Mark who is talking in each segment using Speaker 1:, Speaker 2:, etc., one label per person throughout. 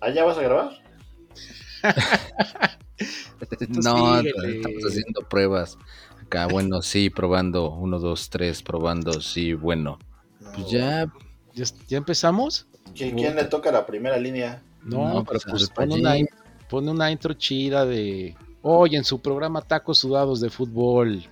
Speaker 1: ¿Ah, ya vas a grabar?
Speaker 2: no, estamos haciendo pruebas. Acá, bueno, sí, probando. Uno, dos, tres, probando, sí, bueno. Pues ya.
Speaker 3: ¿Ya, empezamos?
Speaker 1: ¿Quién, le toca la primera línea?
Speaker 3: No, pero pues, pone, una, pone una intro chida de. Hoy en su programa Tacos Sudados de Fútbol.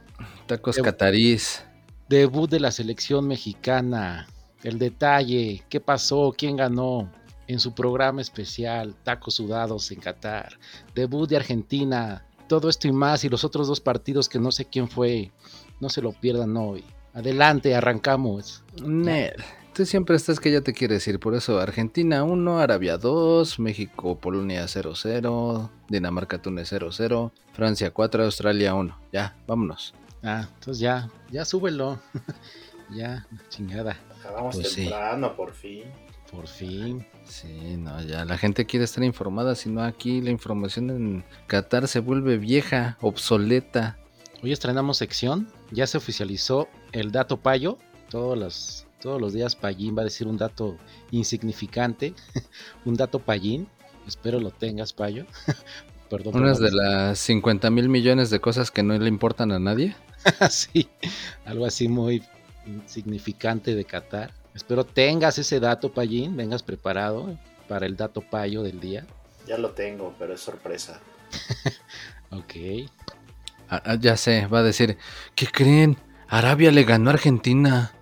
Speaker 2: Tacos Catarís.
Speaker 3: Debut de la selección mexicana. El detalle, qué pasó, quién ganó en su programa especial Tacos Sudados en Qatar. Debut de Argentina. Todo esto y más y los otros dos partidos que no sé quién fue. No se lo pierdan hoy. Adelante, arrancamos.
Speaker 2: Ned. Tú siempre estás que ya te quieres ir, por eso Argentina 1, Arabia 2, México, Polonia 0-0, Dinamarca, Túnez 0-0, Francia 4, Australia 1. Ya, vámonos.
Speaker 3: Ah, entonces ya, ya súbelo. ya, chingada.
Speaker 1: Acabamos pues temprano, por fin.
Speaker 3: Por fin.
Speaker 2: Sí, no, ya la gente quiere estar informada, si no aquí la información en Qatar se vuelve vieja, obsoleta.
Speaker 3: Hoy estrenamos sección, ya se oficializó el dato payo, todos los, todos los días Payín va a decir un dato insignificante, un dato Payín, espero lo tengas Payo.
Speaker 2: Perdón. Unas de las 50 mil millones de cosas que no le importan a nadie.
Speaker 3: sí, algo así muy insignificante de Qatar. Espero tengas ese dato, Payín, vengas preparado para el dato payo del día.
Speaker 1: Ya lo tengo, pero es sorpresa.
Speaker 3: ok.
Speaker 2: Ah, ah, ya sé, va a decir, ¿qué creen? Arabia le ganó a Argentina.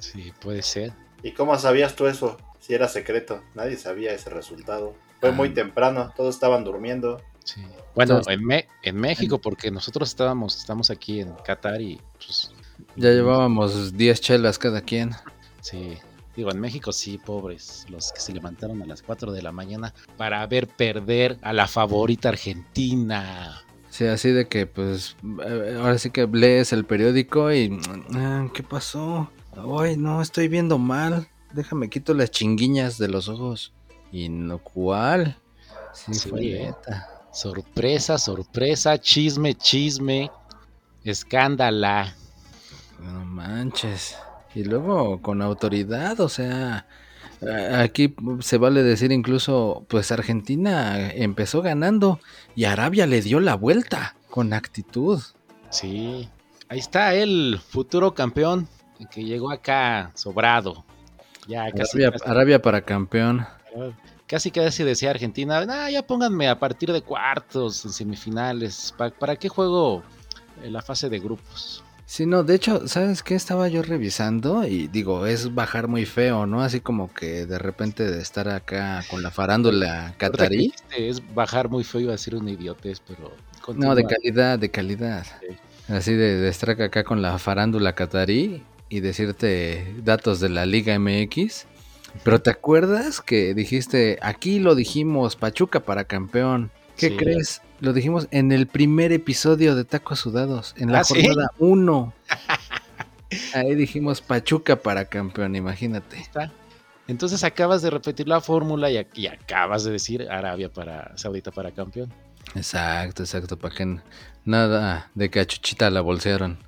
Speaker 3: Sí, puede ser.
Speaker 1: ¿Y cómo sabías tú eso? Si era secreto, nadie sabía ese resultado. Fue muy ah. temprano, todos estaban durmiendo.
Speaker 3: Sí. Bueno, en, México, porque nosotros estábamos, estamos aquí en Qatar y pues,
Speaker 2: Ya llevábamos 10 chelas cada quien.
Speaker 3: Sí, digo, en México sí, pobres, los que se levantaron a las 4 de la mañana para ver perder a la favorita Argentina.
Speaker 2: Sí, así de que pues eh, ahora sí que lees el periódico y ah, ¿qué pasó? Ay, no, estoy viendo mal. Déjame quito las chinguiñas de los ojos. ¿Y no cuál?
Speaker 3: Sí, fue Sorpresa, sorpresa, chisme, chisme, escándala.
Speaker 2: No manches. Y luego con autoridad, o sea, aquí se vale decir incluso, pues Argentina empezó ganando y Arabia le dio la vuelta con actitud.
Speaker 3: Sí, ahí está el futuro campeón que llegó acá sobrado.
Speaker 2: Ya Arabia, para campeón.
Speaker 3: Casi casi decía Argentina, ah, ya pónganme a partir de cuartos, en semifinales. ¿Para, qué juego la fase de grupos?
Speaker 2: Sí, no, de hecho, ¿sabes qué? Estaba yo revisando y digo, es bajar muy feo, ¿no? Así como que de repente de estar acá con la farándula catarí.
Speaker 3: Es bajar muy feo, iba a ser un idiotez, pero...
Speaker 2: No, de calidad, de calidad. Así de, de estar acá con la farándula catarí y decirte datos de la Liga MX. Pero ¿te acuerdas que dijiste, aquí lo dijimos, Pachuca para campeón? ¿Qué crees? Lo dijimos en el primer episodio de Tacos Sudados, en la ¿Ah, jornada 1. Ahí dijimos Pachuca para campeón, imagínate.
Speaker 3: Entonces acabas de repetir la fórmula y, y, acabas de decir Arabia para Saudita para campeón.
Speaker 2: Exacto, exacto, para que nada de que a Chuchita la bolsearon.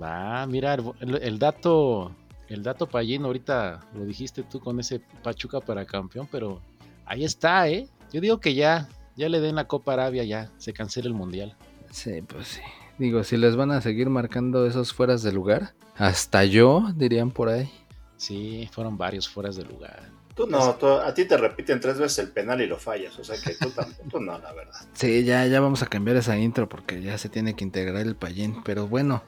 Speaker 3: Va, mira, el, dato, el dato Payín, ahorita lo dijiste tú con ese Pachuca para campeón, pero ahí está, ¿eh? Yo digo que ya, ya le den la Copa Arabia, ya se cancela el Mundial.
Speaker 2: Sí, pues sí. Digo, si les van a seguir marcando esos fueras de lugar, hasta yo, dirían por ahí.
Speaker 3: Sí, fueron varios fueras de lugar.
Speaker 1: Tú no, a ti te repiten tres veces el penal y lo fallas, o sea que tú tampoco, no, la verdad.
Speaker 2: Sí, ya, ya vamos a cambiar esa intro porque ya se tiene que integrar el payín, pero bueno,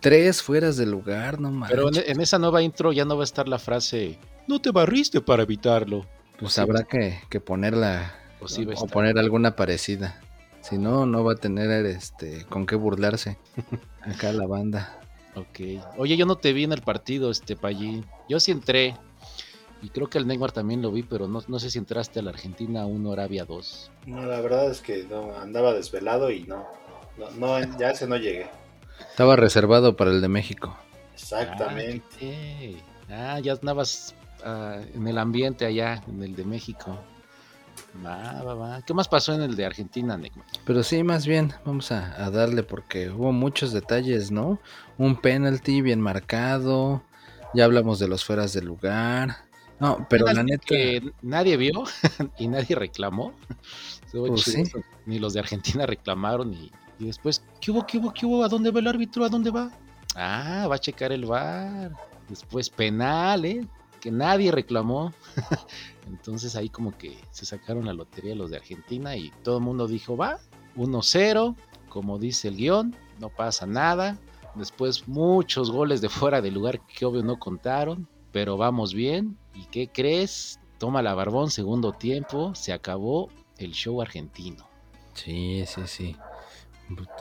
Speaker 2: Tres fueras de lugar, no mames.
Speaker 3: Pero en, esa nueva intro ya no va a estar la frase, no te barriste para evitarlo.
Speaker 2: Pues habrá que, ponerla o poner alguna parecida. Si no, no va a tener este con qué burlarse acá la banda.
Speaker 3: Ok. Oye, yo no te vi en el partido, este Pallín. Yo sí entré. Y creo que el Neymar también lo vi, pero no, no sé si entraste a la Argentina 1 Arabia 2.
Speaker 1: No, la verdad es que no, andaba desvelado y no, no, no ya ese no llegué.
Speaker 2: Estaba reservado para el de México.
Speaker 1: Exactamente.
Speaker 3: Ah, ya andabas ah, en el ambiente allá, en el de México. Va, va, va. ¿Qué más pasó en el de Argentina, Neymar?
Speaker 2: Pero sí, más bien, vamos a, darle porque hubo muchos detalles, ¿no? Un penalti bien marcado, ya hablamos de los fueras del lugar, No, pero la neta.
Speaker 3: Que nadie vio y nadie reclamó.
Speaker 2: Pues sí.
Speaker 3: Ni los de Argentina reclamaron y, y, después, ¿qué hubo, qué hubo, qué hubo? ¿A dónde va el árbitro? ¿A dónde va? Ah, va a checar el bar. Después penal, ¿eh? Que nadie reclamó. Entonces ahí como que se sacaron la lotería los de Argentina y todo el mundo dijo, va, 1-0, como dice el guion, no pasa nada. Después muchos goles de fuera de lugar que obvio no contaron, pero vamos bien. ¿Y qué crees? Toma la barbón, segundo tiempo, se acabó el show argentino.
Speaker 2: Sí, sí, sí.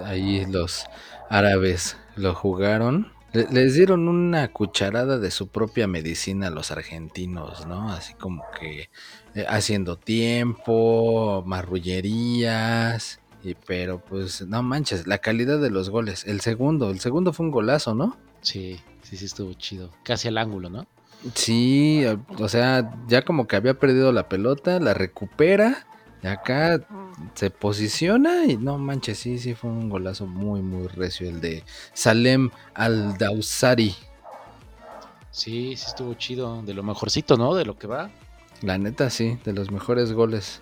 Speaker 2: Ahí los árabes lo jugaron. Les dieron una cucharada de su propia medicina a los argentinos, ¿no? Así como que eh, haciendo tiempo, marrullerías, y, pero pues no manches, la calidad de los goles. El segundo, el segundo fue un golazo, ¿no?
Speaker 3: Sí, sí, sí estuvo chido. Casi al ángulo, ¿no?
Speaker 2: Sí, o sea, ya como que había perdido la pelota, la recupera acá se posiciona y no manches, sí, sí fue un golazo muy, muy recio el de Salem Al-Dawsari.
Speaker 3: Sí, sí estuvo chido, de lo mejorcito, ¿no? De lo que va.
Speaker 2: La neta, sí, de los mejores goles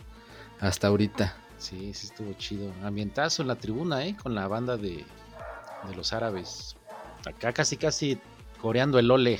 Speaker 2: hasta ahorita.
Speaker 3: Sí, sí estuvo chido. Ambientazo en la tribuna, ¿eh? Con la banda de, de los árabes. Acá casi, casi coreando el ole.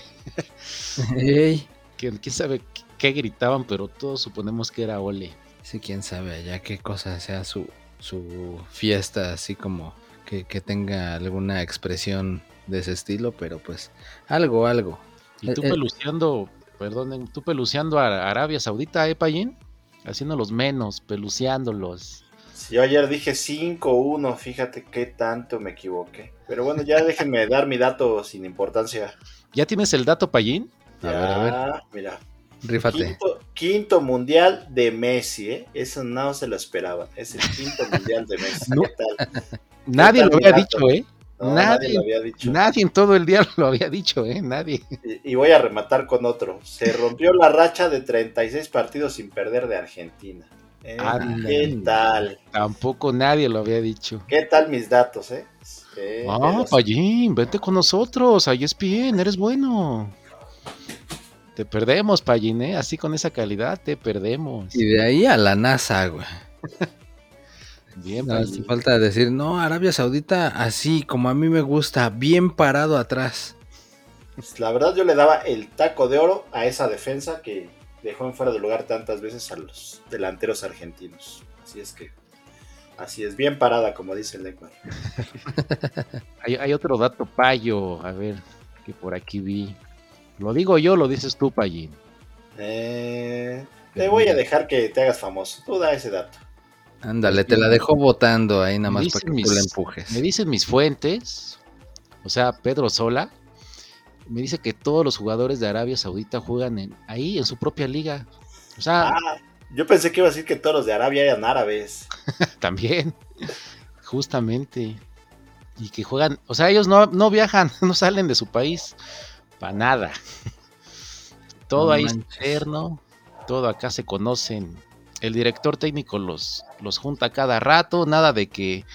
Speaker 2: Ey.
Speaker 3: ¿Quién, quién sabe qué gritaban, pero todos suponemos que era ole.
Speaker 2: Sí, quién sabe allá qué cosa sea su, su fiesta, así como que, que tenga alguna expresión de ese estilo, pero pues algo, algo.
Speaker 3: Y tú
Speaker 2: Eh, eh.
Speaker 3: peluceando, perdón, tú peluceando a Arabia Saudita, ¿eh, Payín? Haciéndolos menos, peluceándolos.
Speaker 1: Yo ayer dije 5-1, fíjate qué tanto me equivoqué. Pero bueno, ya déjenme dar mi dato sin importancia.
Speaker 3: ¿Ya tienes el dato, Payín?
Speaker 2: A ver, a ver.
Speaker 1: Ya, mira.
Speaker 2: Rífate.
Speaker 1: Quinto, quinto mundial de Messi, ¿eh? Eso no se lo esperaban. Es el quinto mundial de Messi. ¿Qué tal?
Speaker 3: Nadie
Speaker 1: tal
Speaker 3: lo había dicho, ¿eh?
Speaker 1: No,
Speaker 3: Nadie-
Speaker 1: lo había dicho.
Speaker 3: Nadie en todo el día lo había dicho, ¿eh? Nadie.
Speaker 1: Y, y voy a rematar con otro. Se rompió la racha de 36 partidos sin perder de Argentina. ¿Eh? ¿Qué tal?
Speaker 3: Tampoco nadie lo había dicho.
Speaker 1: ¿Qué tal mis datos, eh? Eh,
Speaker 3: Ah,
Speaker 1: los-
Speaker 3: Payín, vente con nosotros, ahí es bien, eres bueno. Te perdemos, Payín, ¿eh? Así con esa calidad, te perdemos.
Speaker 2: Y de ahí a la NASA, güey.
Speaker 3: Bien,
Speaker 2: No, hace falta decir, no, Arabia Saudita así como a mí me gusta, bien parado atrás.
Speaker 1: Pues, la verdad yo le daba el taco de oro a esa defensa que dejó en fuera de lugar tantas veces a los delanteros argentinos. Así es que, así es, bien parada, como dice el Neymar.
Speaker 3: Hay, hay otro dato payo, a ver, que por aquí vi. Lo digo yo, lo dices tú, Payín.
Speaker 1: Eh, te voy a dejar que te hagas famoso. Tú da ese dato.
Speaker 2: Ándale, te la dejo votando ahí nada más para que
Speaker 3: mis-
Speaker 2: tú la empujes.
Speaker 3: Me dicen mis fuentes, o sea, Pedro Sola, me dice que todos los jugadores de Arabia Saudita juegan en, ahí, en su propia liga. O sea,
Speaker 1: Ah, yo pensé que iba a decir que todos los de Arabia eran árabes.
Speaker 3: también, justamente. Y que juegan, o sea, ellos no, no viajan, no salen de su país, para nada. Todo
Speaker 2: No
Speaker 3: ahí es
Speaker 2: manches.
Speaker 3: interno, todo acá se conocen. El director técnico los, los junta cada rato, nada de que,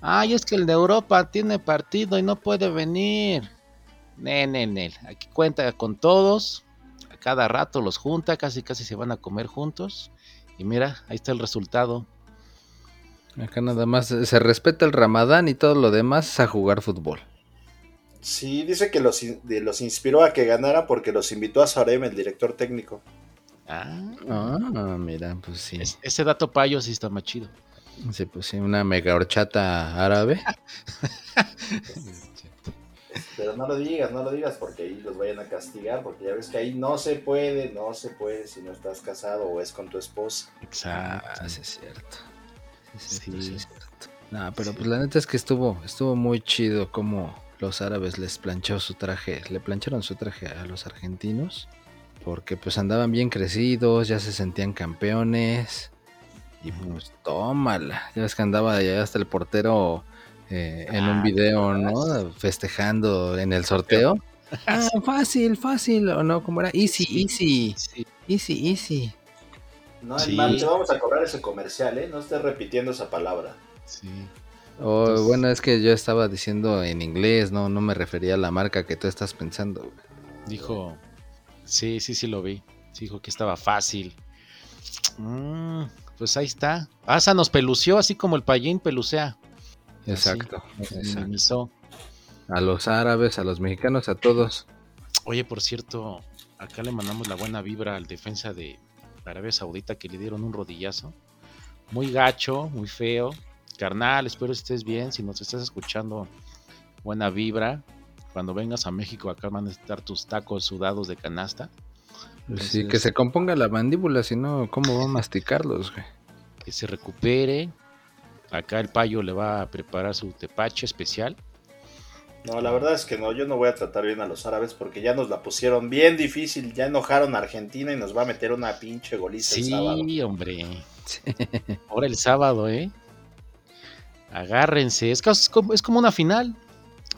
Speaker 3: ay, es que el de Europa tiene partido y no puede venir. Nen. Aquí cuenta con todos, a cada rato los junta, casi casi se van a comer juntos. Y mira, ahí está el resultado.
Speaker 2: Acá nada más se respeta el ramadán y todo lo demás es a jugar fútbol.
Speaker 1: Sí, dice que los, los inspiró a que ganara porque los invitó a Sarem, el director técnico.
Speaker 3: Ah,
Speaker 2: Ah, mira, pues sí.
Speaker 3: es- ese dato payo sí está más chido.
Speaker 2: Sí, pues sí, una mega horchata árabe.
Speaker 1: Pero no lo digas, no lo digas porque ahí los vayan a castigar, porque ya ves que ahí no se puede, no se puede si no estás casado o es con tu esposa.
Speaker 3: Exacto.
Speaker 2: Ah, sí es cierto. Sí,
Speaker 3: Sí.
Speaker 2: sí es cierto. No, pero
Speaker 3: Sí.
Speaker 2: pues la neta es que estuvo, estuvo muy chido como los árabes les planchó su traje, le plancharon su traje a los argentinos, porque pues andaban bien crecidos, ya se sentían campeones, y pues tómala, ya ves que andaba allá hasta el portero eh, en un
Speaker 3: Ah,
Speaker 2: video, ¿no? Festejando en el sorteo. Ah, fácil, fácil, o no, como era, easy,
Speaker 3: Sí.
Speaker 2: easy,
Speaker 3: Sí,
Speaker 2: easy, easy.
Speaker 1: No,
Speaker 3: Sí.
Speaker 1: hermano, vamos a cobrar ese comercial, ¿eh? No estés repitiendo esa palabra.
Speaker 3: sí.
Speaker 2: O
Speaker 3: Entonces-
Speaker 2: bueno, es que yo estaba diciendo en inglés, no, no me refería a la marca que tú estás pensando.
Speaker 3: Dijo, sí, sí, sí lo vi. Dijo que estaba fácil. Mm, pues ahí está. Asa nos pelució así como el payín pelucea.
Speaker 2: Exacto.
Speaker 3: Así,
Speaker 2: exacto. A los árabes, a los mexicanos, a todos.
Speaker 3: Oye, por cierto, acá le mandamos la buena vibra al defensa de Arabia Saudita que le dieron un rodillazo. Muy gacho, muy feo. Carnal, espero estés bien. Si nos estás escuchando, buena vibra. Cuando vengas a México, acá van a estar tus tacos sudados de canasta.
Speaker 2: Pues sí, que
Speaker 3: Entonces-
Speaker 2: se componga la mandíbula, si no, ¿cómo va a masticarlos, güey?
Speaker 3: que se recupere. Acá el payo le va a preparar su tepache especial.
Speaker 1: No, la verdad es que no, yo no voy a tratar bien a los árabes porque ya nos la pusieron bien difícil, ya enojaron a Argentina y nos va a meter una pinche goliza el
Speaker 3: Sí,
Speaker 1: sábado.
Speaker 3: hombre. Ahora el sábado, ¿eh? Agárrense. Es, como, es como una final.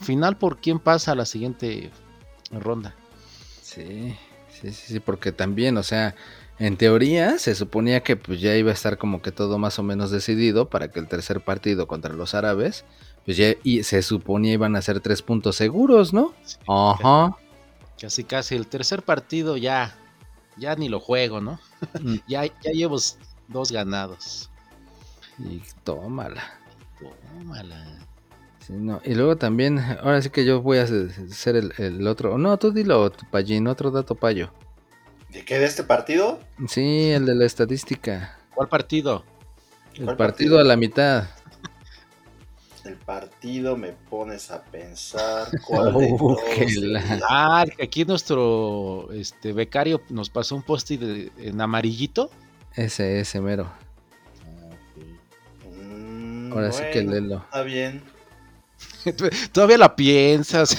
Speaker 3: Final por quién pasa a la siguiente ronda.
Speaker 2: Sí, sí, sí, sí, porque también, o sea, en teoría se suponía que pues ya iba a estar como que todo más o menos decidido para que el tercer partido contra los árabes, pues ya y se suponía iban a ser tres puntos seguros, ¿no?
Speaker 3: Sí,
Speaker 2: Ajá.
Speaker 3: Casi, casi. El tercer partido ya. Ya ni lo juego, ¿no?
Speaker 2: Mm,
Speaker 3: Ya, ya llevo dos ganados.
Speaker 2: Y tómala.
Speaker 3: Tómala.
Speaker 2: Sí, no. Y luego también, ahora sí que yo voy a ser el, el otro. No, tú dilo, Payín, otro dato payo.
Speaker 1: ¿De qué de este partido?
Speaker 2: Sí, el de la estadística.
Speaker 3: ¿Cuál partido?
Speaker 2: El
Speaker 1: ¿Cuál
Speaker 2: partido a la mitad.
Speaker 1: El partido me pones a pensar cuál de
Speaker 2: Oh,
Speaker 1: todos
Speaker 2: la-
Speaker 3: Ah, aquí nuestro este, becario nos pasó un post en amarillito.
Speaker 2: Ese, ese mero. Ahora sí que léelo.
Speaker 1: Está bien.
Speaker 3: Todavía la piensas.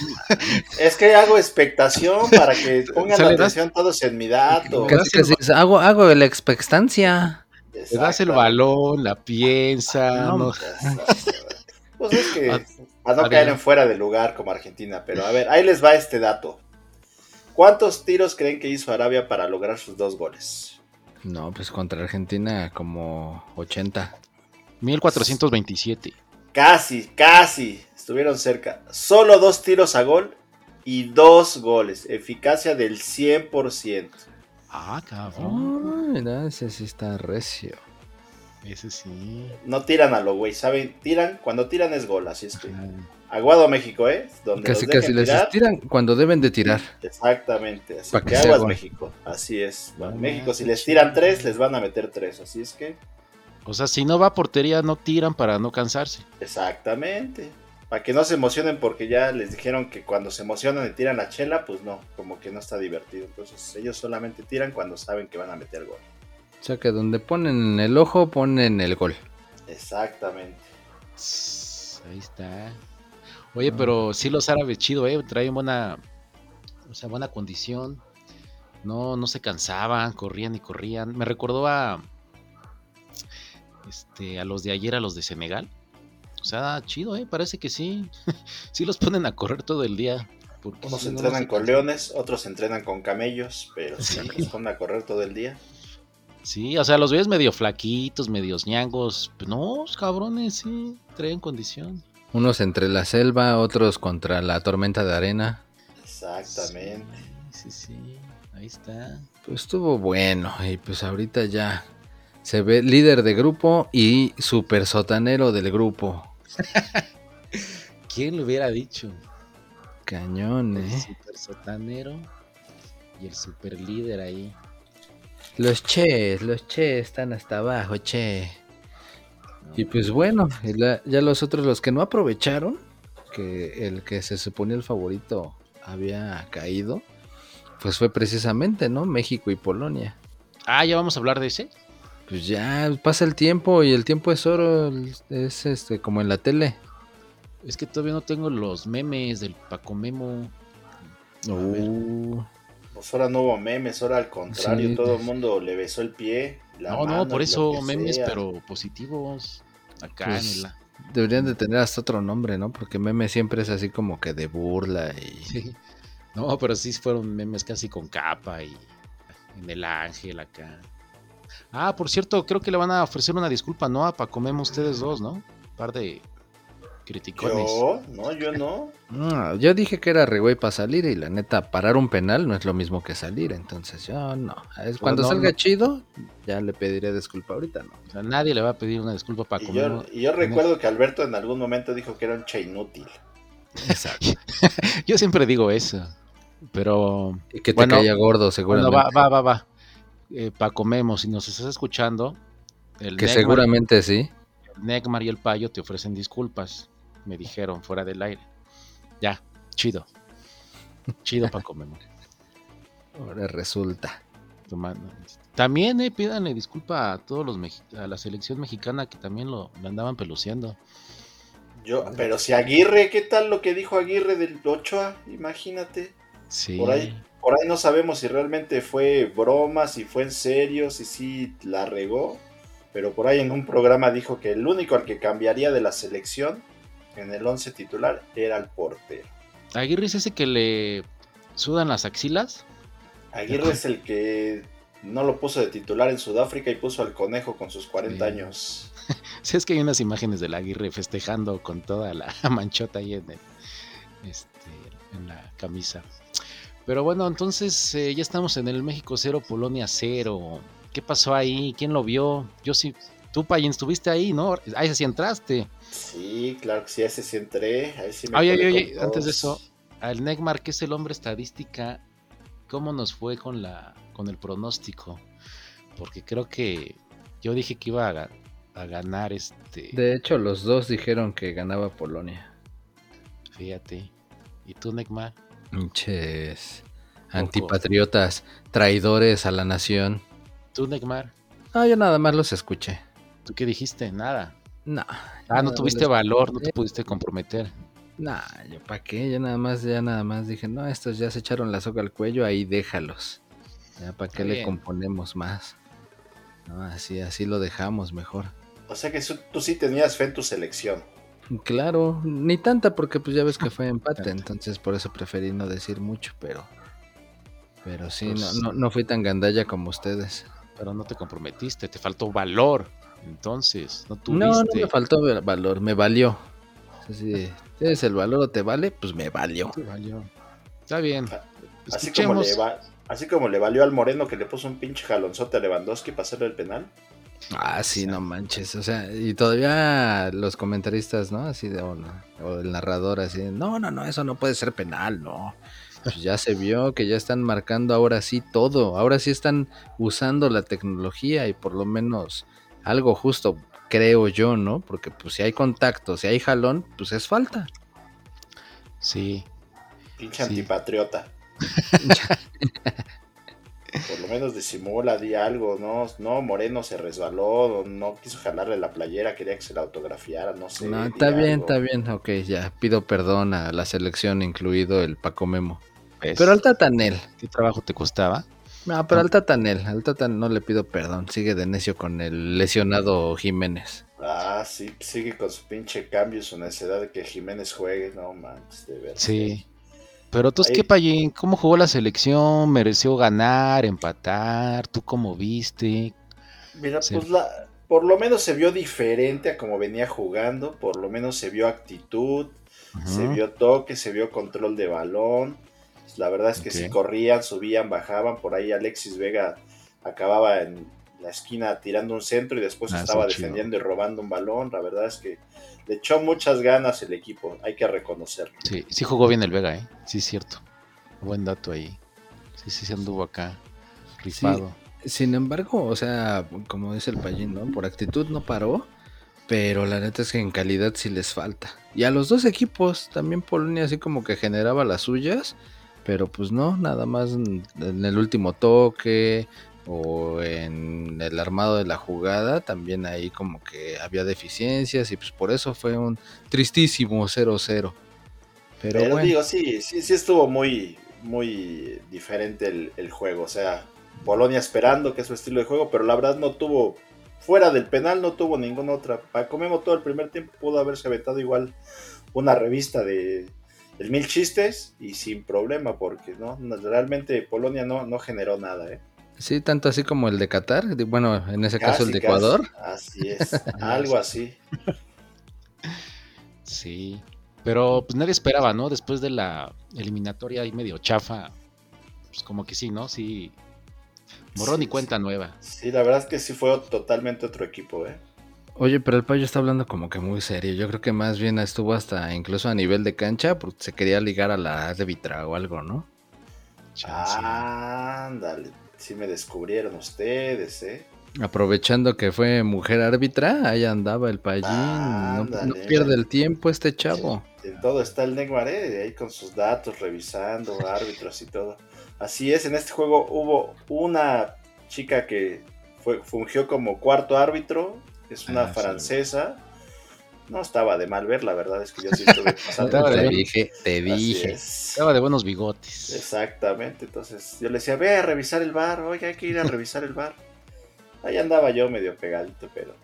Speaker 1: Es que hago expectación para que pongan la atención todos en mi dato.
Speaker 2: Casi es- hago, hago la expectancia.
Speaker 3: Le das el
Speaker 1: Exacto.
Speaker 3: balón, la piensa.
Speaker 2: No,
Speaker 3: no-
Speaker 1: Exacto. Pues es que
Speaker 3: Ah,
Speaker 1: para no caer en fuera de lugar como Argentina, pero a ver, ahí les va este dato. ¿Cuántos tiros creen que hizo Arabia para lograr sus dos goles?
Speaker 2: No, pues contra Argentina como 80.
Speaker 3: 1427.
Speaker 1: Casi, casi, estuvieron cerca. Solo dos tiros a gol y dos goles. Eficacia del 100%.
Speaker 3: Ah,
Speaker 2: Oh,
Speaker 3: cabrón.
Speaker 2: mira, ese sí está recio.
Speaker 3: Ese sí.
Speaker 1: No tiran a lo güey, ¿saben? Tiran, cuando tiran es gol, así es que. Aguado México, ¿eh? Donde
Speaker 2: Casi,
Speaker 1: los
Speaker 2: casi les tiran cuando deben de tirar.
Speaker 1: Exactamente, así que
Speaker 2: que
Speaker 1: aguas
Speaker 2: gol.
Speaker 1: México, así es.
Speaker 3: No
Speaker 1: México, si
Speaker 3: manches.
Speaker 1: les tiran tres, les van a meter tres, así es que,
Speaker 3: O sea, si no va a portería, no tiran para no cansarse.
Speaker 1: exactamente. Para que no se emocionen porque ya les dijeron que cuando se emocionan y tiran la chela, pues no, como que no está divertido. Entonces ellos solamente tiran cuando saben que van a meter gol.
Speaker 2: O sea que donde ponen el ojo, ponen el gol.
Speaker 1: Exactamente.
Speaker 3: Ahí está. Oye, pero sí los árabes chido, eh, traen buena, o sea, buena condición. No, no se cansaban, corrían y corrían. Me recordó a, este, a los de ayer, a los de Senegal. O sea, chido, eh, parece que sí. sí los ponen a correr todo el día. porque
Speaker 1: Unos
Speaker 3: no
Speaker 1: entrenan
Speaker 3: se
Speaker 1: con
Speaker 3: cansan.
Speaker 1: leones, otros entrenan con camellos, pero sí,
Speaker 3: Sí.
Speaker 1: los ponen a correr todo el día.
Speaker 3: Sí, o sea, los ves medio flaquitos, medios ñangos. No, cabrones, sí, traen condición.
Speaker 2: Unos entre la selva, otros contra la tormenta de arena.
Speaker 1: Exactamente.
Speaker 3: Sí, sí, sí. Ahí está.
Speaker 2: Pues estuvo bueno. Y pues ahorita ya se ve líder de grupo y super sotanero del grupo.
Speaker 3: ¿Quién lo hubiera dicho?
Speaker 2: Cañón,
Speaker 3: El
Speaker 2: eh.
Speaker 3: super sotanero y el super líder ahí.
Speaker 2: Los che, los che están hasta abajo, che. Y pues bueno, ya los otros, los que no aprovecharon, que el que se suponía el favorito había caído, pues fue precisamente, ¿no? México y Polonia.
Speaker 3: Ah, ya vamos a hablar de ese.
Speaker 2: Pues ya pasa el tiempo y el tiempo es oro, es este como en la tele.
Speaker 3: Es que todavía no tengo los memes del Paco Memo. A ver.
Speaker 2: Uh,
Speaker 1: Pues ahora no hubo memes, ahora al contrario,
Speaker 2: Sí.
Speaker 1: todo el mundo le besó el pie. la
Speaker 3: No,
Speaker 1: mano
Speaker 3: no, por eso memes,
Speaker 1: sea.
Speaker 3: pero positivos. Acá
Speaker 2: Pues,
Speaker 3: en la.
Speaker 2: deberían de tener hasta otro nombre, ¿no? Porque meme siempre es así como que de burla y...
Speaker 3: Sí. No, pero sí fueron memes casi con capa y en el ángel acá. Ah, por cierto, creo que le van a ofrecer una disculpa, ¿no? A Paco Memo ustedes dos, ¿no? Un par de criticones.
Speaker 1: Yo, no, yo no.
Speaker 2: No, yo dije que era regüey para salir y la neta, parar un penal no es lo mismo que salir, entonces yo no. Es cuando
Speaker 3: no,
Speaker 2: salga
Speaker 3: no.
Speaker 2: chido, ya le pediré disculpa ahorita, ¿no?
Speaker 3: O sea, nadie le va a pedir una disculpa para
Speaker 1: Y
Speaker 3: comer.
Speaker 1: yo, y yo recuerdo que Alberto en algún momento dijo que era un che inútil.
Speaker 2: Exacto.
Speaker 3: Yo siempre digo eso. Pero
Speaker 2: Y que te
Speaker 3: Bueno,
Speaker 2: caía gordo,
Speaker 3: bueno,
Speaker 2: seguramente.
Speaker 3: va, va, va, va. Eh, Paco Memo, si nos estás escuchando, el
Speaker 2: que seguramente sí.
Speaker 3: el Neymar y el Payo te ofrecen disculpas. Me dijeron fuera del aire. Ya, chido. Chido Paco Memo.
Speaker 2: Ahora resulta.
Speaker 3: Tomando. También eh, pídanle disculpa a todos los a la selección mexicana que también lo, lo andaban peluciendo.
Speaker 1: Yo, pero si Aguirre, ¿qué tal lo que dijo Aguirre del Ochoa? Imagínate.
Speaker 3: Sí.
Speaker 1: Por ahí, por ahí no sabemos si realmente fue broma, si fue en serio, si sí la regó. Pero por ahí en un programa dijo que el único al que cambiaría de la selección en el 11 titular era el portero.
Speaker 3: Aguirre es ese que le sudan las axilas.
Speaker 1: Aguirre es el que no lo puso de titular en Sudáfrica y puso al conejo con sus 40
Speaker 3: Sí.
Speaker 1: años.
Speaker 3: Sí, es que hay unas imágenes del Aguirre festejando con toda la manchota ahí en, el- este, en la camisa. Pero bueno, entonces eh, ya estamos en el México 0, Polonia 0. ¿Qué pasó ahí? ¿Quién lo vio? Yo sí. Tú, Payen, estuviste ahí, ¿no? Ahí sí entraste.
Speaker 1: Sí, claro que sí, ese sí entré. Ahí sí me
Speaker 3: Oye, oye, oye, antes de eso, al Neymar, que es el hombre estadística, ¿cómo nos fue con la con el pronóstico? Porque creo que yo dije que iba a, a ganar este,
Speaker 2: De hecho, los dos dijeron que ganaba Polonia.
Speaker 3: fíjate. ¿Y tú, Neymar?
Speaker 2: Pinches antipatriotas, traidores a la nación.
Speaker 3: ¿Tú, Neymar?
Speaker 2: Ah, yo nada más los escuché.
Speaker 3: ¿Tú qué dijiste? Nada.
Speaker 2: No.
Speaker 3: Ah, no tuviste valor, no te pudiste comprometer.
Speaker 2: Nah, yo para qué, yo nada más, ya nada más dije, no, estos ya se echaron la soga al cuello, ahí déjalos. Ya para qué le componemos más. No, así, así lo dejamos mejor.
Speaker 1: O sea que tú sí tenías fe en tu selección.
Speaker 2: Claro, ni tanta porque pues ya ves que fue empate, entonces por eso preferí no decir mucho, pero pero sí,
Speaker 3: Pues-
Speaker 2: no, no, no fui tan gandalla como ustedes.
Speaker 3: Pero no te comprometiste, te faltó valor. Entonces, no tuviste.
Speaker 2: No, no me faltó valor, me valió. De, ¿tienes el valor o te vale? Pues me valió.
Speaker 3: Te valió. Está bien.
Speaker 1: Así como, le va- así como le valió al Moreno que le puso un pinche jalonzote a Lewandowski para hacerle el penal.
Speaker 2: Ah, sí, no manches. O sea, y todavía los comentaristas, ¿no? Así de, o, no, o el narrador, así de, no, no, no, eso no puede ser penal, no. Pues ya se vio que ya están marcando ahora sí todo. Ahora sí están usando la tecnología y por lo menos algo justo, creo yo, ¿no? Porque pues si hay contacto, si hay jalón, pues es falta.
Speaker 3: Sí.
Speaker 1: Pinche
Speaker 3: Sí.
Speaker 1: antipatriota. Por lo menos disimula, di algo, ¿no? No, Moreno se resbaló, no quiso jalarle la playera, quería que se la autografiara, no sé.
Speaker 2: No, está bien,
Speaker 1: algo.
Speaker 2: está bien, ok, ya pido perdón a la selección, incluido el Paco Memo.
Speaker 3: ¿ves?
Speaker 2: Pero al Tatanel,
Speaker 3: ¿Qué trabajo te costaba?
Speaker 2: No, pero al Tatanel, al Tatan no le pido perdón, sigue de necio con el lesionado Jiménez.
Speaker 1: Ah, sí, sigue con su pinche cambio y su necesidad de que Jiménez juegue, no manches, de verdad.
Speaker 3: Sí. Pero
Speaker 1: Ahí-
Speaker 3: ¿qué, Payín? ¿Cómo jugó la selección? ¿Mereció ganar, empatar? ¿Tú cómo viste?
Speaker 1: Mira, pues la, por lo menos se vio diferente a como venía jugando, por lo menos se vio actitud, se vio toque, se vio control de balón. La verdad es que
Speaker 3: Ok.
Speaker 1: si corrían, subían, bajaban, por ahí Alexis Vega acababa en la esquina tirando un centro y después
Speaker 3: Ah,
Speaker 1: estaba
Speaker 3: chido.
Speaker 1: defendiendo y robando un balón. La verdad es que le echó muchas ganas el equipo, hay que reconocerlo.
Speaker 3: Sí, sí jugó bien el Vega, ¿eh? Sí, es cierto. Buen dato ahí. Sí, sí, se anduvo acá. Rifado.
Speaker 2: Sin embargo, o sea, como dice el Payín, ¿no? Por actitud no paró, pero la neta es que en calidad sí les falta. Y a los dos equipos, también Polonia así como que generaba las suyas, pero pues no, nada más en el último toque o en el armado de la jugada, también ahí como que había deficiencias y pues por eso fue un tristísimo 0-0. Pero,
Speaker 1: Pero,
Speaker 2: bueno,
Speaker 1: digo, sí, sí, sí estuvo muy, muy diferente el, el juego. O sea, Polonia esperando que es su estilo de juego, pero la verdad no tuvo, fuera del penal, no tuvo ninguna otra. Paco Memo todo el primer tiempo pudo haberse aventado igual una revista de el mil chistes y sin problema, porque no, no, realmente Polonia no, no generó nada, ¿eh?
Speaker 2: Sí, tanto así como el de Qatar, de- bueno, en ese caso el de
Speaker 1: Casi.
Speaker 2: Ecuador.
Speaker 1: Así es, algo así.
Speaker 3: Sí. Pero pues nadie esperaba, ¿no? Después de la eliminatoria ahí medio chafa, pues como que sí, ¿no? Sí. Morón
Speaker 1: Sí,
Speaker 3: y cuenta nueva.
Speaker 1: Sí, la verdad es que sí fue totalmente otro equipo, ¿eh?
Speaker 2: Oye, pero el payo está hablando como que muy serio. Yo creo que más bien estuvo hasta incluso a nivel de cancha porque se quería ligar a la árbitra o algo, ¿no?
Speaker 3: Chance.
Speaker 1: Ándale, sí me descubrieron ustedes, ¿eh?
Speaker 2: Aprovechando que fue mujer árbitra, ahí andaba el payín. No, pierde el tiempo este chavo.
Speaker 1: En todo está el Neymar, ¿eh? Ahí con sus datos, revisando árbitros y todo. Así es, en este juego hubo una chica que fue, fungió como cuarto árbitro, es una
Speaker 3: Ah, sí.
Speaker 1: No estaba de mal ver, la verdad es que yo sí estuve pasando.
Speaker 2: Te dije, te dije.
Speaker 1: es.
Speaker 3: Estaba de buenos bigotes.
Speaker 1: Exactamente, entonces yo le decía, ve a revisar el bar, oye, hay que ir a revisar el bar. Ahí andaba yo medio pegadito, pero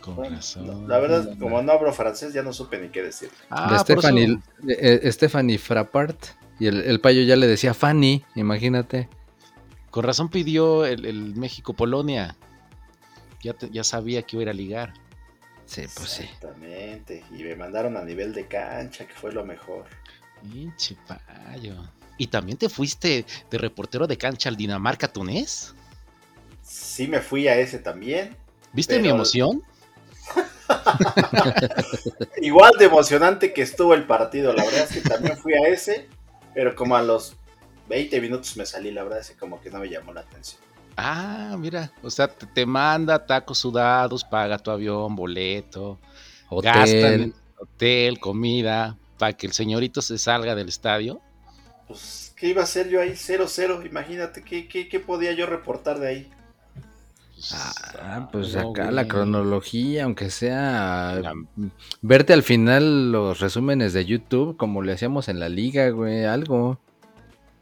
Speaker 3: Con
Speaker 1: bueno,
Speaker 3: razón.
Speaker 1: la verdad, como no hablo francés, ya no supe ni qué decir.
Speaker 3: Ah,
Speaker 2: de Stephanie, eh, eh, Stephanie Frappart. Y el, el payo ya le decía Fanny, imagínate.
Speaker 3: Con razón pidió el, el México-Polonia. Ya, te- ya sabía que iba a ir a ligar.
Speaker 2: Sí, pues sí.
Speaker 1: Exactamente, y me mandaron a nivel de cancha, que fue lo mejor.
Speaker 3: Pinche payo. ¿Y también te fuiste de reportero de cancha al Dinamarca-Tunés?
Speaker 1: Sí me fui a ese también.
Speaker 3: ¿Viste
Speaker 1: Pero-
Speaker 3: mi emoción?
Speaker 1: Igual de emocionante que estuvo el partido, la verdad es que también fui a ese, pero como a los 20 minutos me salí, la verdad es que como que no me llamó la atención.
Speaker 3: Ah, mira. O sea, te, te manda tacos sudados, paga tu avión, boleto, gastan
Speaker 2: Hotel.
Speaker 3: en hotel, comida, para que el señorito se salga del estadio.
Speaker 1: Pues, ¿qué iba a hacer yo ahí? 0-0, imagínate, ¿qué, qué, qué podía yo reportar de ahí?
Speaker 3: Pues,
Speaker 2: Ah, pues
Speaker 3: no,
Speaker 2: acá
Speaker 3: güey.
Speaker 2: la cronología, aunque sea
Speaker 3: La-
Speaker 2: verte al final los resúmenes de YouTube como le hacíamos en la liga, güey, algo.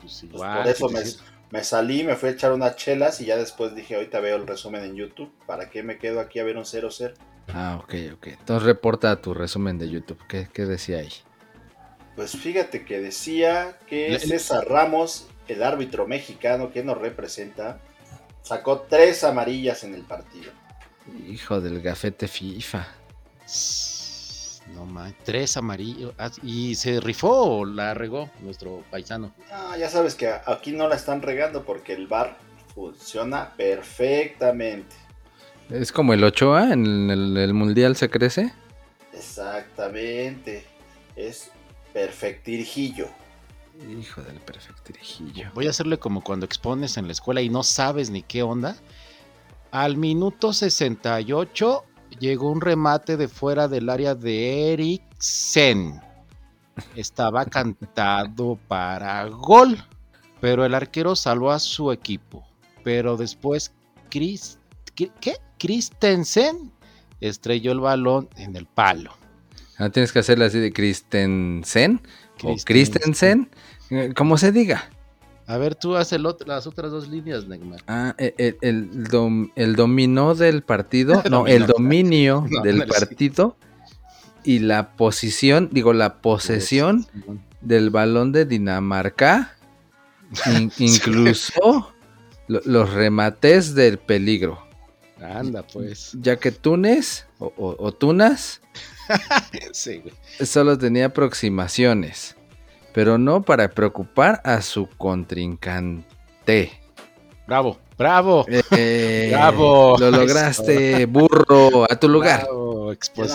Speaker 3: Pues
Speaker 1: Pues
Speaker 3: igual,
Speaker 1: por eso me, me salí, me fui a echar unas chelas y ya después dije, ahorita veo el resumen en YouTube, ¿para qué me quedo aquí a ver un 0-0?
Speaker 2: Ah, ok, ok. Entonces reporta tu resumen de YouTube. ¿Qué, qué decía ahí?
Speaker 1: Pues fíjate que decía que
Speaker 3: Le-
Speaker 1: César Ramos, el árbitro mexicano que nos representa, sacó tres amarillas en el partido.
Speaker 2: Hijo del gafete FIFA.
Speaker 3: No man, tres amarillos. Ah, ¿Y se rifó o la regó nuestro paisano?
Speaker 1: Ah, ya sabes que aquí no la están regando porque el bar funciona perfectamente.
Speaker 2: Es como el Ochoa en el, el Mundial se crece.
Speaker 1: Exactamente. Es perfectirijillo.
Speaker 2: Hijo del perfectirijillo.
Speaker 3: Voy a hacerle como cuando expones en la escuela y no sabes ni qué onda. Al minuto 68 llegó un remate de fuera del área de Eriksen. Estaba cantado para gol, pero el arquero salvó a su equipo. Pero después Chris, ¿qué? Christensen estrelló el balón en el palo.
Speaker 2: Ah, tienes que hacerle así de Christensen o
Speaker 3: Christensen.
Speaker 2: Christensen, eh, como se diga.
Speaker 3: A ver, tú haces las otras dos líneas, Neymar.
Speaker 2: Ah, el, el- el dom- el dominó del partido, no,
Speaker 3: Dominó.
Speaker 2: el dominio
Speaker 3: No,
Speaker 2: del
Speaker 3: no,
Speaker 2: partido y la posición, digo, la posesión del balón de Dinamarca, in- incluso lo- los remates del peligro,
Speaker 3: Anda, pues.
Speaker 2: ya que Túnez o, o- o Tunas
Speaker 3: Sí, güey.
Speaker 2: solo tenía aproximaciones, pero no para preocupar a su contrincante.
Speaker 3: Bravo, bravo.
Speaker 2: Eh,
Speaker 3: Bravo.
Speaker 2: Lo lograste, burro, a tu lugar.
Speaker 3: Bravo,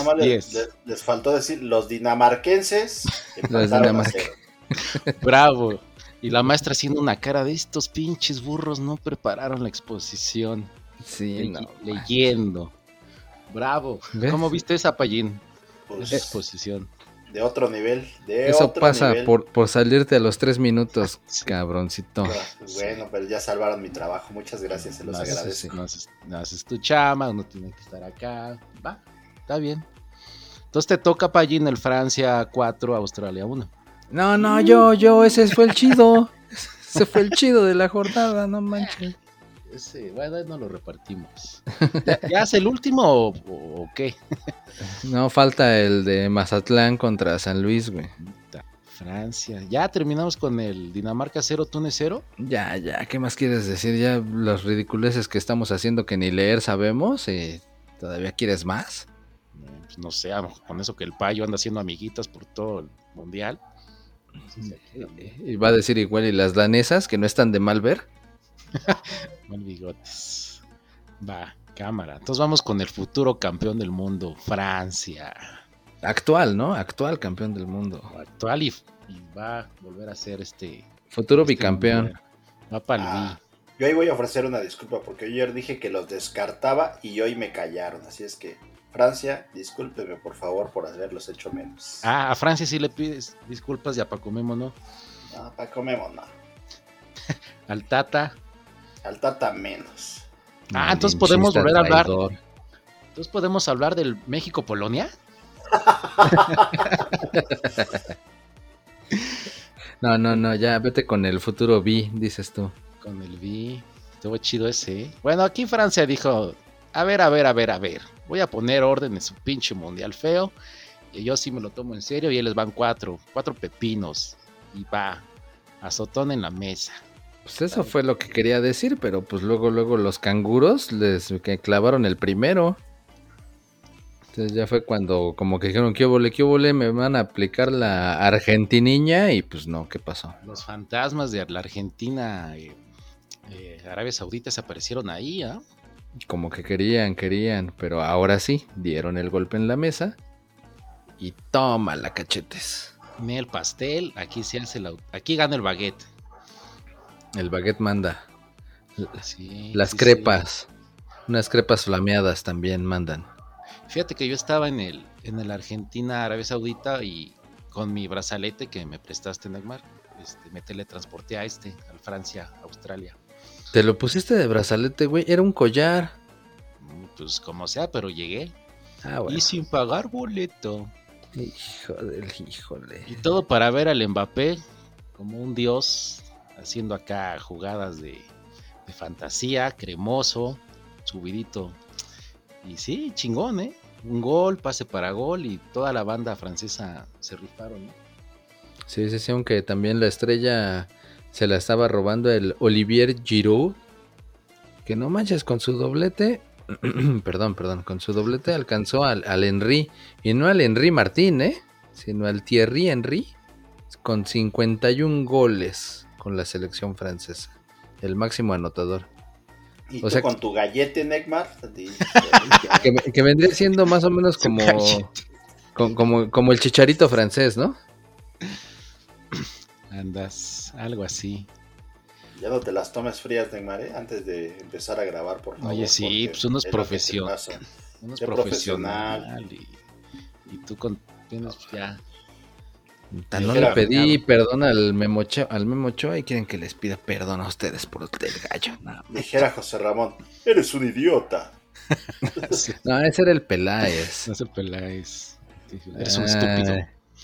Speaker 1: más les,
Speaker 3: 10.
Speaker 1: les- les faltó decir los dinamarquenses. cero.
Speaker 3: Bravo. Y la maestra haciendo una cara de estos pinches burros no prepararon la exposición.
Speaker 2: Sí, no,
Speaker 3: leyendo. Bravo.
Speaker 2: ¿Ves?
Speaker 3: ¿Cómo viste esa payín?
Speaker 1: Pues,
Speaker 3: Esa exposición.
Speaker 1: De otro nivel. De
Speaker 2: Eso
Speaker 1: otro
Speaker 2: pasa
Speaker 1: nivel.
Speaker 2: por, por salirte a los tres minutos, cabroncito.
Speaker 1: Bueno, pero ya salvaron mi trabajo. Muchas gracias, se los
Speaker 3: No haces-
Speaker 1: agradezco.
Speaker 3: no haces, no haces tu chama, uno tiene que estar acá. Va, está bien. Entonces te toca payín el Francia 4, Australia 1.
Speaker 2: No, no, yo, yo, ese fue el chido. Ese fue el chido de la jornada, no manches.
Speaker 3: Ese, bueno, no lo repartimos. ¿Ya, ya es el último o, o qué?
Speaker 2: No, falta el de Mazatlán contra San Luis, güey.
Speaker 3: Francia. Ya terminamos con el Dinamarca 0, Túnez 0.
Speaker 2: Ya, ya, ¿qué más quieres decir? Ya los ridiculeces que estamos haciendo que ni leer sabemos y todavía quieres más.
Speaker 3: Pues no sé, con eso que el payo anda haciendo amiguitas por todo el mundial.
Speaker 2: Y va a decir igual, y las danesas, que no están de mal ver.
Speaker 3: Mal bigotes. Va, cámara. Entonces vamos con el futuro campeón del mundo, Francia.
Speaker 2: Actual, ¿no? Actual campeón del mundo.
Speaker 3: Actual y, va a volver a ser este.
Speaker 2: Futuro este bicampeón.
Speaker 3: Va para el ah,
Speaker 1: Yo ahí voy a ofrecer una disculpa porque ayer dije que los descartaba y hoy me callaron. Así es que Francia, discúlpeme por favor por haberlos hecho menos.
Speaker 3: Ah, a Francia sí le pides disculpas y a Paco Memo no.
Speaker 1: No, Paco Memo no.
Speaker 3: Al Tata.
Speaker 1: Al Tata menos.
Speaker 3: Ah, entonces podemos volver a hablar. Entonces podemos hablar del México-Polonia.
Speaker 2: no, no, no, ya vete con el futuro B, dices tú.
Speaker 3: Con el B. Estuvo chido ese. ¿eh? Bueno, aquí Francia dijo, a ver, a ver, a ver, a ver. Voy a poner orden en su pinche mundial feo. Y yo sí me lo tomo en serio y ahí les van cuatro, cuatro pepinos. Y va, azotón en la mesa.
Speaker 2: Pues eso fue lo que quería decir, pero pues luego, luego los canguros les clavaron el primero. Entonces ya fue cuando como que dijeron, ¿qué vole, qué vole? Me van a aplicar la argentiniña y pues no, ¿qué pasó?
Speaker 3: Los fantasmas de la Argentina, eh, eh, Arabia Saudita se aparecieron ahí, ¿ah?
Speaker 2: Como que querían, querían, pero ahora sí, dieron el golpe en la mesa y toma la cachetes.
Speaker 3: El pastel, aquí se hace la, aquí gana el baguette.
Speaker 2: El baguette manda. Las crepas. Unas crepas flameadas también mandan.
Speaker 3: Fíjate que yo estaba en el, en el Argentina, Arabia Saudita y con mi brazalete que me prestaste, Neymar, este, me teletransporté a este, a Francia, Australia.
Speaker 2: ¿Te lo pusiste de brazalete, güey? Era un collar.
Speaker 3: Mm, pues como sea, pero llegué. Ah, y sin pagar boleto.
Speaker 2: Híjole, híjole.
Speaker 3: Y todo para ver al Mbappé como un dios haciendo acá jugadas de, fantasía, cremoso, subidito. Y sí, chingón, ¿eh? Un gol, pase para gol y toda la banda francesa se rifaron, ¿no?
Speaker 2: Sí, sí, sí, aunque también la estrella se la estaba robando el Olivier Giroud. Que no manches, con su doblete, perdón, perdón, con su doblete alcanzó al, al Henry. Y no al Henry Martín, ¿eh? Sino al Thierry Henry. Con 51 goles con la selección francesa. El máximo anotador.
Speaker 1: ¿Y o sea, con tu gallete, Neymar?
Speaker 2: que, vendría siendo más o menos como, como, como, el chicharito francés, ¿no?
Speaker 3: Andas, algo así.
Speaker 1: Ya no te las tomes frías, Neymar, ¿eh? antes de empezar a grabar, por favor.
Speaker 3: Oye, sí, pues uno es profesional. Uno es profesional. Y, tú con, tienes ya
Speaker 2: no le pedí perdón al Memocho, al Memocho y quieren que les pida perdón a ustedes por el gallo.
Speaker 1: Dijera José Ramón, eres un idiota.
Speaker 2: no, ese era el Peláez.
Speaker 3: No es el Peláez. Eres un estúpido.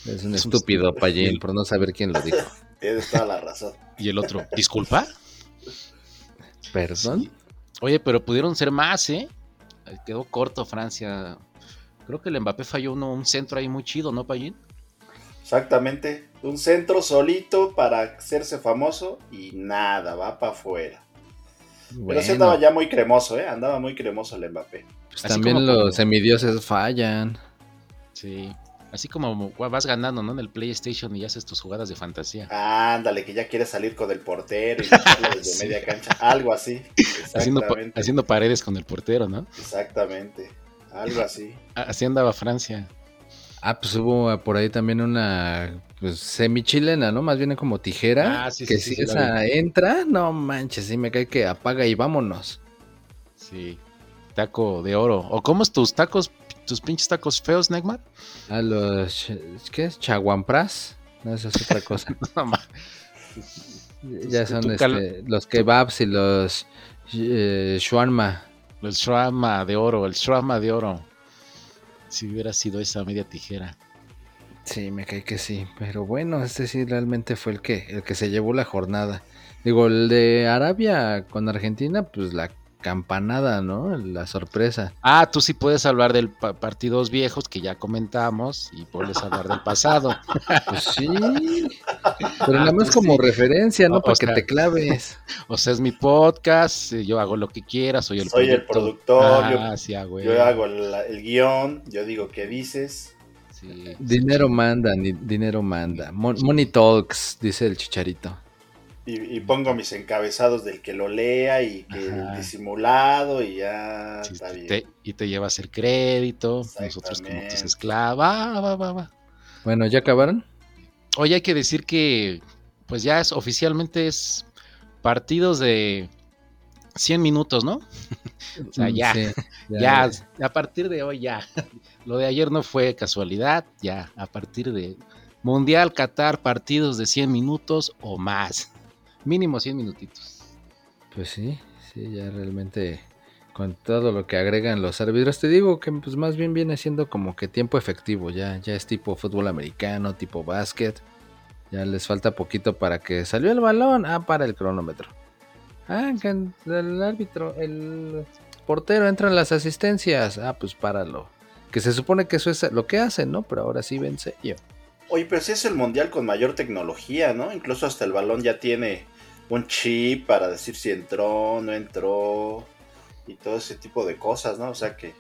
Speaker 2: Es un estúpido, Payín, por no saber quién lo dijo.
Speaker 1: Tienes toda la razón.
Speaker 3: Y el otro, ¿disculpa?
Speaker 2: ¿Perdón?
Speaker 3: Oye, pero pudieron ser más, ¿eh? Quedó corto Francia. Creo que el Mbappé falló uno, un centro ahí muy chido, ¿no, Payín?
Speaker 1: Exactamente. Un centro solito para hacerse famoso y nada, va para afuera. Pero sí andaba ya muy cremoso, ¿eh? Andaba muy cremoso el Mbappé.
Speaker 2: Pues también los semidioses fallan.
Speaker 3: Sí. Así como vas ganando, ¿no? En el PlayStation y haces tus jugadas de fantasía.
Speaker 1: Ándale, que ya quieres salir con el portero y desde media cancha. Algo así.
Speaker 3: Haciendo, haciendo paredes con el portero, ¿no?
Speaker 1: Exactamente. Algo así.
Speaker 3: Así andaba Francia.
Speaker 2: Ah, pues hubo por ahí también una pues, semi-chilena, ¿no? Más bien como tijera. Ah, sí, que si esa entra, no manches, sí me cae que apaga y vámonos.
Speaker 3: Sí, taco de oro. ¿O cómo es tus tacos, tus pinches tacos feos, Neymar?
Speaker 2: A los, ¿qué es? Chaguampras. No, eso es otra cosa. ya son este, los kebabs y los eh, shawarma.
Speaker 3: El shawarma de oro, el shawarma de oro si hubiera sido esa media tijera.
Speaker 2: Sí, me cae que sí, pero bueno, este sí realmente fue el que, el que se llevó la jornada. Digo, el de Arabia con Argentina, pues la campanada, ¿no? La sorpresa.
Speaker 3: Ah, tú sí puedes hablar del partidos viejos que ya comentamos y puedes hablar del pasado.
Speaker 2: Pues sí. Pero nada más como referencia, ¿no? Para que te claves.
Speaker 3: O sea, es mi podcast, eh, yo hago lo que quiera, soy el
Speaker 1: soy productor. el productor. yo, ah, yo hago el, guion, yo digo qué dices.
Speaker 2: dinero manda, dinero manda. Money talks, dice el chicharito.
Speaker 1: Y, pongo mis encabezados del que lo lea y que el disimulado y ya está bien.
Speaker 3: y te llevas el crédito, nosotros como tus esclavos. Va, va, va,
Speaker 2: bueno, ¿ya acabaron?
Speaker 3: Hoy hay que decir que pues ya es oficialmente es partidos de 100 minutos, ¿no? o sea, ya, ya, a partir de hoy ya. Lo de ayer no fue casualidad, ya, a partir de Mundial Qatar, partidos de 100 minutos o más mínimo 100 minutitos.
Speaker 2: Pues sí, sí, ya realmente con todo lo que agregan los árbitros, te digo que pues más bien viene siendo como que tiempo efectivo, ya, ya es tipo fútbol americano, tipo básquet. Ya les falta poquito para que salió el balón, ah, para el cronómetro. Ah, que el árbitro, el portero entra en las asistencias, ah, pues páralo. Que se supone que eso es lo que hacen, ¿no? Pero ahora sí vence yo.
Speaker 1: Oye, pero si es el mundial con mayor tecnología, ¿no? Incluso hasta el balón ya tiene un chip para decir si entró, no entró y todo ese tipo de cosas, ¿no? O sea que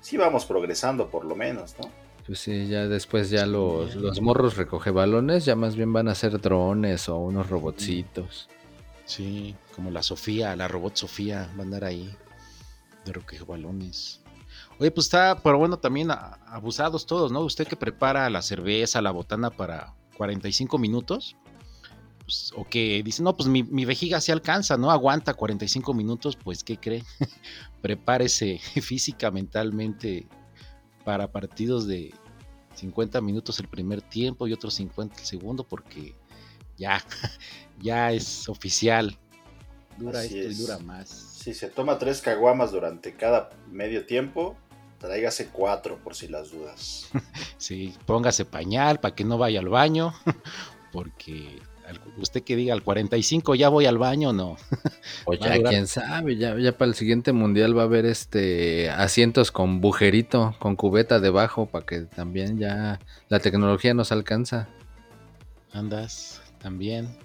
Speaker 1: sí vamos progresando por lo menos, ¿no?
Speaker 2: Pues sí, ya después ya los, los morros recoge balones, ya más bien van a ser drones o unos robotcitos.
Speaker 3: Sí, como la Sofía, la robot Sofía, va a andar ahí de recoge balones. Oye, pues está, pero bueno, también abusados todos, ¿no? Usted que prepara la cerveza, la botana para 45 minutos, pues, o que dice, no, pues mi, vejiga se alcanza, ¿no? Aguanta 45 minutos, pues ¿qué cree? Prepárese física, mentalmente para partidos de 50 minutos el primer tiempo y otros 50 el segundo, porque ya, ya es oficial. Dura esto y dura más.
Speaker 1: Si se toma tres caguamas durante cada medio tiempo, tráigase cuatro por si las dudas.
Speaker 3: sí, póngase pañal para que no vaya al baño, porque usted que diga al 45 ya voy al baño, no.
Speaker 2: O ya quién sabe, ya, ya para el siguiente mundial va a haber este asientos con bujerito, con cubeta debajo, para que también ya la tecnología nos alcanza.
Speaker 3: Andas, también.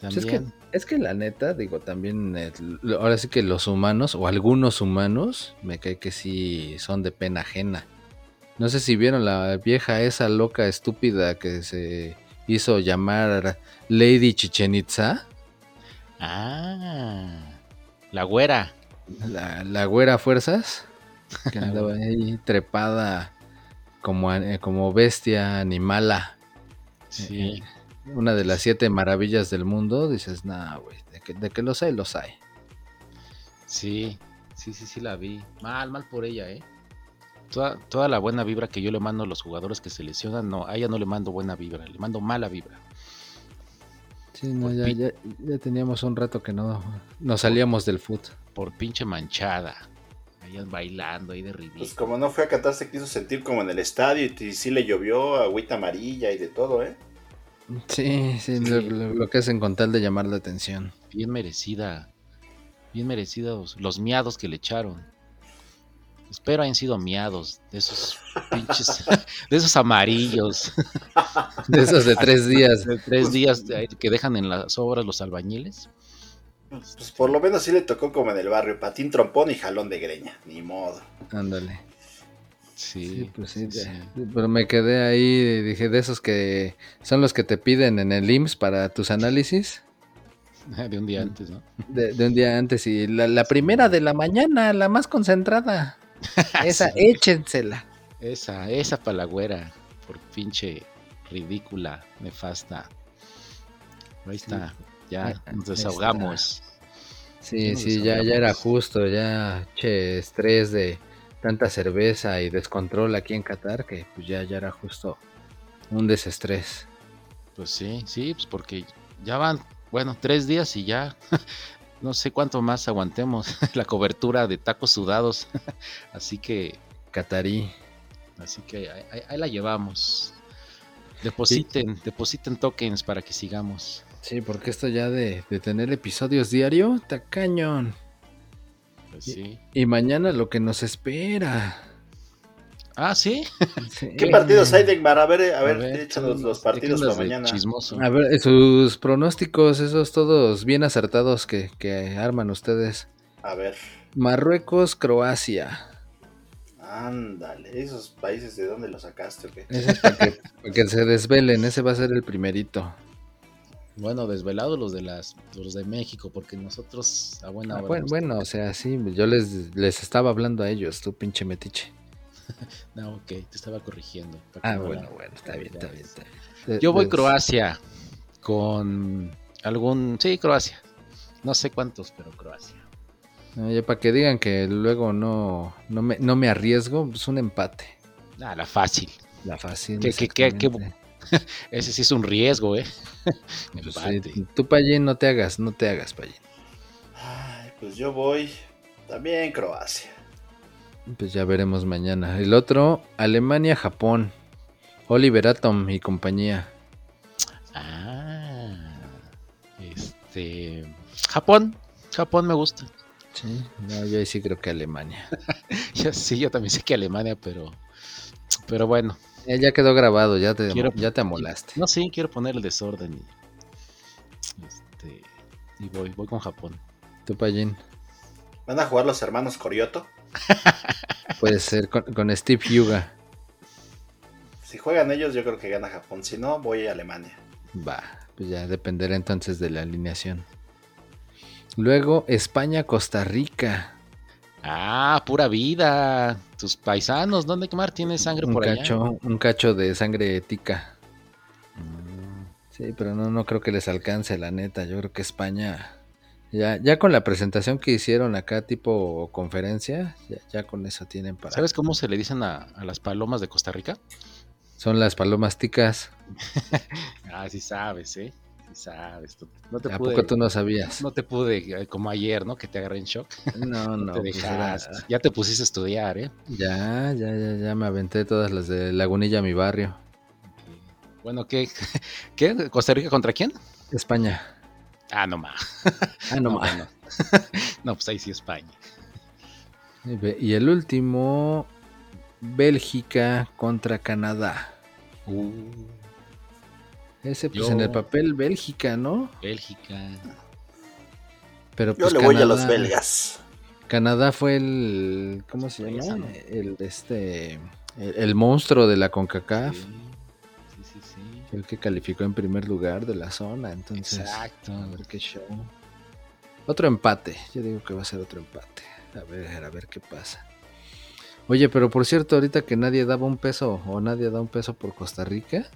Speaker 2: También. es, que, la neta, digo, también, eh, ahora sí que los humanos, o algunos humanos, me cae que sí son de pena ajena. No sé si vieron la vieja esa loca estúpida que se hizo llamar Lady Chichen Itza.
Speaker 3: Ah, la güera.
Speaker 2: La, güera fuerzas, que andaba ahí trepada como, eh, como bestia animala. Sí. Eh, una de las siete maravillas del mundo, dices, nah, güey, de que, de que los hay, los hay.
Speaker 3: Sí, sí, sí, sí la vi. Mal, mal por ella, ¿eh? Toda, la buena vibra que yo le mando a los jugadores que se lesionan, no, a ella no le mando buena vibra, le mando mala vibra.
Speaker 2: Sí, no, ya, ya, teníamos un rato que no nos salíamos del foot.
Speaker 3: Por pinche manchada. Ahí bailando ahí de ridículo.
Speaker 1: Pues como no fue a Qatar, se quiso sentir como en el estadio y sí le llovió agüita amarilla y de todo, ¿eh?
Speaker 2: Sí, sí, Lo, que hacen con tal de llamar la atención.
Speaker 3: Bien merecida. Bien merecidos los miados que le echaron. Espero hayan sido miados de esos pinches, de esos amarillos.
Speaker 2: De esos de tres días.
Speaker 3: De tres días que dejan en las obras los albañiles.
Speaker 1: Pues por lo menos sí le tocó como en el barrio, patín trompón y jalón de greña, ni modo.
Speaker 2: Ándale. Sí, pues sí, Pero me quedé ahí, dije, de esos que son los que te piden en el IMSS para tus análisis.
Speaker 3: De un día antes, ¿no?
Speaker 2: De, un día antes y la primera de la mañana, la más concentrada. Esa, échensela.
Speaker 3: Esa, esa palagüera, por pinche ridícula, nefasta. Ahí está, ya nos desahogamos.
Speaker 2: Sí, sí, ya, ya era justo, ya, che, estrés de tanta cerveza y descontrol aquí en Qatar, que pues ya, ya era justo un desestrés.
Speaker 3: Pues sí, sí, pues porque ya van, bueno, tres días y ya no sé cuánto más aguantemos la cobertura de tacos sudados. Así que.
Speaker 2: Catarí.
Speaker 3: Así que ahí, la llevamos. Depositen, depositen tokens para que sigamos.
Speaker 2: Sí, porque esto ya de, tener episodios diario, está cañón.
Speaker 3: Pues sí.
Speaker 2: Y mañana lo que nos espera.
Speaker 3: Ah, sí.
Speaker 2: Sí.
Speaker 1: ¿Qué partidos hay, Degmar? A ver, a ver,
Speaker 3: ver,
Speaker 1: échanos los
Speaker 3: ¿de
Speaker 1: partidos para mañana.
Speaker 3: Chismoso.
Speaker 2: A ver, sus pronósticos, esos todos bien acertados que, que arman ustedes.
Speaker 1: A ver,
Speaker 2: Marruecos, Croacia.
Speaker 1: ándale, esos países de dónde los sacaste, o qué?
Speaker 2: Ese es para que, para que se desvelen, ese va a ser el primerito.
Speaker 3: Bueno, desvelados los de las los de México, porque nosotros a buena
Speaker 2: Ah,
Speaker 3: hora.
Speaker 2: bueno, bueno, o sea, sí, yo les, les estaba hablando a ellos, tú pinche metiche.
Speaker 3: No, ok, te estaba corrigiendo.
Speaker 2: Ah,
Speaker 3: no
Speaker 2: bueno,
Speaker 3: la-
Speaker 2: bueno, está bien, está bien, está bien.
Speaker 3: Yo voy Croacia con algún. Sí, Croacia. No sé cuántos, pero Croacia.
Speaker 2: Oye, para que digan que luego no, no, me, no me arriesgo, pues un empate.
Speaker 3: Ah, la fácil.
Speaker 2: La fácil.
Speaker 3: ¿Qué- qué- qué-. Ese sí es un riesgo, ¿eh?
Speaker 2: Pues
Speaker 3: Empate.
Speaker 2: sí, tú, Payín, no te hagas, no te hagas, Payín.
Speaker 1: Ay, pues yo voy también Croacia.
Speaker 2: Pues ya veremos mañana. El otro, Alemania, Japón. Oliver Atom y compañía.
Speaker 3: Ah, este. Japón. Japón me gusta.
Speaker 2: Sí, no, yo ahí sí creo que Alemania.
Speaker 3: Sí, yo también sé que Alemania, pero. Pero bueno.
Speaker 2: Ya, ya quedó grabado, ya te,
Speaker 3: Quiero-
Speaker 2: ya te amolaste.
Speaker 3: No, sí, quiero poner el desorden. Y, este, y voy, voy con Japón.
Speaker 2: Tú, Payín.
Speaker 1: ¿Van a jugar los hermanos Corioto?
Speaker 2: Puede ser con, con Steve Yuga.
Speaker 1: Si juegan ellos, yo creo que gana Japón. Si no, voy a Alemania.
Speaker 2: Va, pues ya dependerá entonces de la alineación. Luego, España, Costa Rica.
Speaker 3: Ah, pura vida. Tus paisanos, ¿dónde quemar? ¿Tienes sangre
Speaker 2: Un
Speaker 3: por allá?
Speaker 2: cacho, un cacho de sangre tica.
Speaker 3: Mm,
Speaker 2: Sí, pero no, no creo que les alcance, la neta. Yo creo que España, ya, ya con la presentación que hicieron acá, tipo conferencia, ya, ya con eso tienen para.
Speaker 3: ¿Sabes cómo se le dicen a, a las palomas de Costa Rica?
Speaker 2: Son las palomas ticas.
Speaker 3: Ah, sí sabes, ¿eh? Sí sabes. No te
Speaker 2: ¿A
Speaker 3: pude,
Speaker 2: poco tú no sabías?
Speaker 3: no te pude, eh, como ayer, ¿no? Que te agarré en shock.
Speaker 2: No, no.
Speaker 3: te
Speaker 2: pues era-.
Speaker 3: Ya te pusiste a estudiar, ¿eh?
Speaker 2: ya, ya, ya, ya me aventé todas las de Lagunilla, mi barrio.
Speaker 3: Bueno, ¿qué? ¿Qué? ¿Costa Rica contra quién?
Speaker 2: España.
Speaker 3: Ah, no más.
Speaker 2: Ah, no, más.
Speaker 3: no, pues ahí sí España.
Speaker 2: Y el último, Bélgica contra Canadá.
Speaker 3: Uh,
Speaker 2: Ese, pues
Speaker 3: Yo-
Speaker 2: en el papel, Bélgica, ¿no?
Speaker 3: Bélgica.
Speaker 2: Pero
Speaker 1: Yo
Speaker 2: pues
Speaker 1: le voy a los belgas.
Speaker 2: Canadá fue el. ¿Cómo se llama? El, este, el, el monstruo de la CONCACAF.
Speaker 3: Sí.
Speaker 2: Fue el que calificó en primer lugar de la zona. Entonces,
Speaker 3: Exacto.
Speaker 2: a ver qué show. Otro empate. Yo digo que va a ser otro empate. A ver, a ver qué pasa. Oye, pero por cierto, ahorita que nadie daba un peso o nadie da un peso por Costa Rica,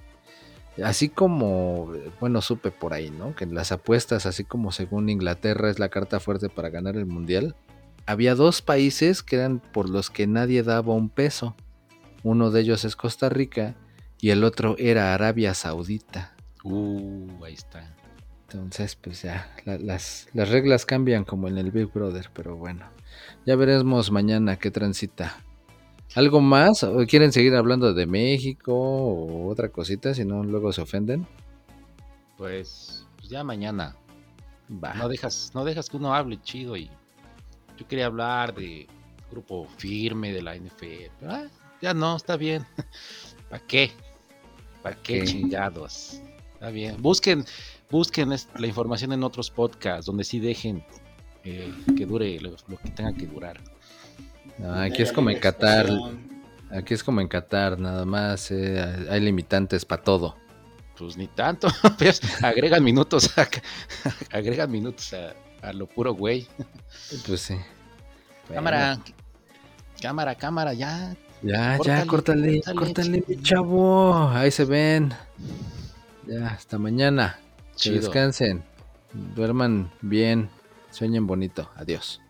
Speaker 2: así como, bueno, supe por ahí, ¿no? Que en las apuestas, así como según Inglaterra es la carta fuerte para ganar el mundial, había dos países que eran por los que nadie daba un peso. Uno de ellos es Costa Rica y el otro era Arabia Saudita.
Speaker 3: Uh, ahí está.
Speaker 2: Entonces, pues ya, la- las, las reglas cambian como en el Big Brother, pero bueno, ya veremos mañana qué transita. ¿Algo más? ¿O quieren seguir hablando de México o otra cosita? Si no, luego se ofenden.
Speaker 3: Pues, pues ya mañana.
Speaker 2: Va.
Speaker 3: No dejas, no dejas que uno hable chido y yo quería hablar de grupo firme de la NFL. pero, ah, ya no, está bien. ¿Para qué? ¿Para qué chingados? Está bien. Busquen, busquen la información en otros podcasts donde sí dejen eh, que dure lo, lo que tenga que durar.
Speaker 2: No, aquí es como en Qatar. Aquí es como en Qatar, nada más. eh, hay limitantes para todo.
Speaker 3: Pues ni tanto. pues, agregan minutos a, agregan minutos a, a lo puro güey.
Speaker 2: Pues sí.
Speaker 3: Cámara, cámara, cámara, ya.
Speaker 2: Ya,
Speaker 3: Córtale,
Speaker 2: ya, córtale,
Speaker 3: córtale, chico.
Speaker 2: chavo. Ahí se ven. Ya, hasta mañana. Que descansen. Duerman bien. Sueñen bonito. Adiós.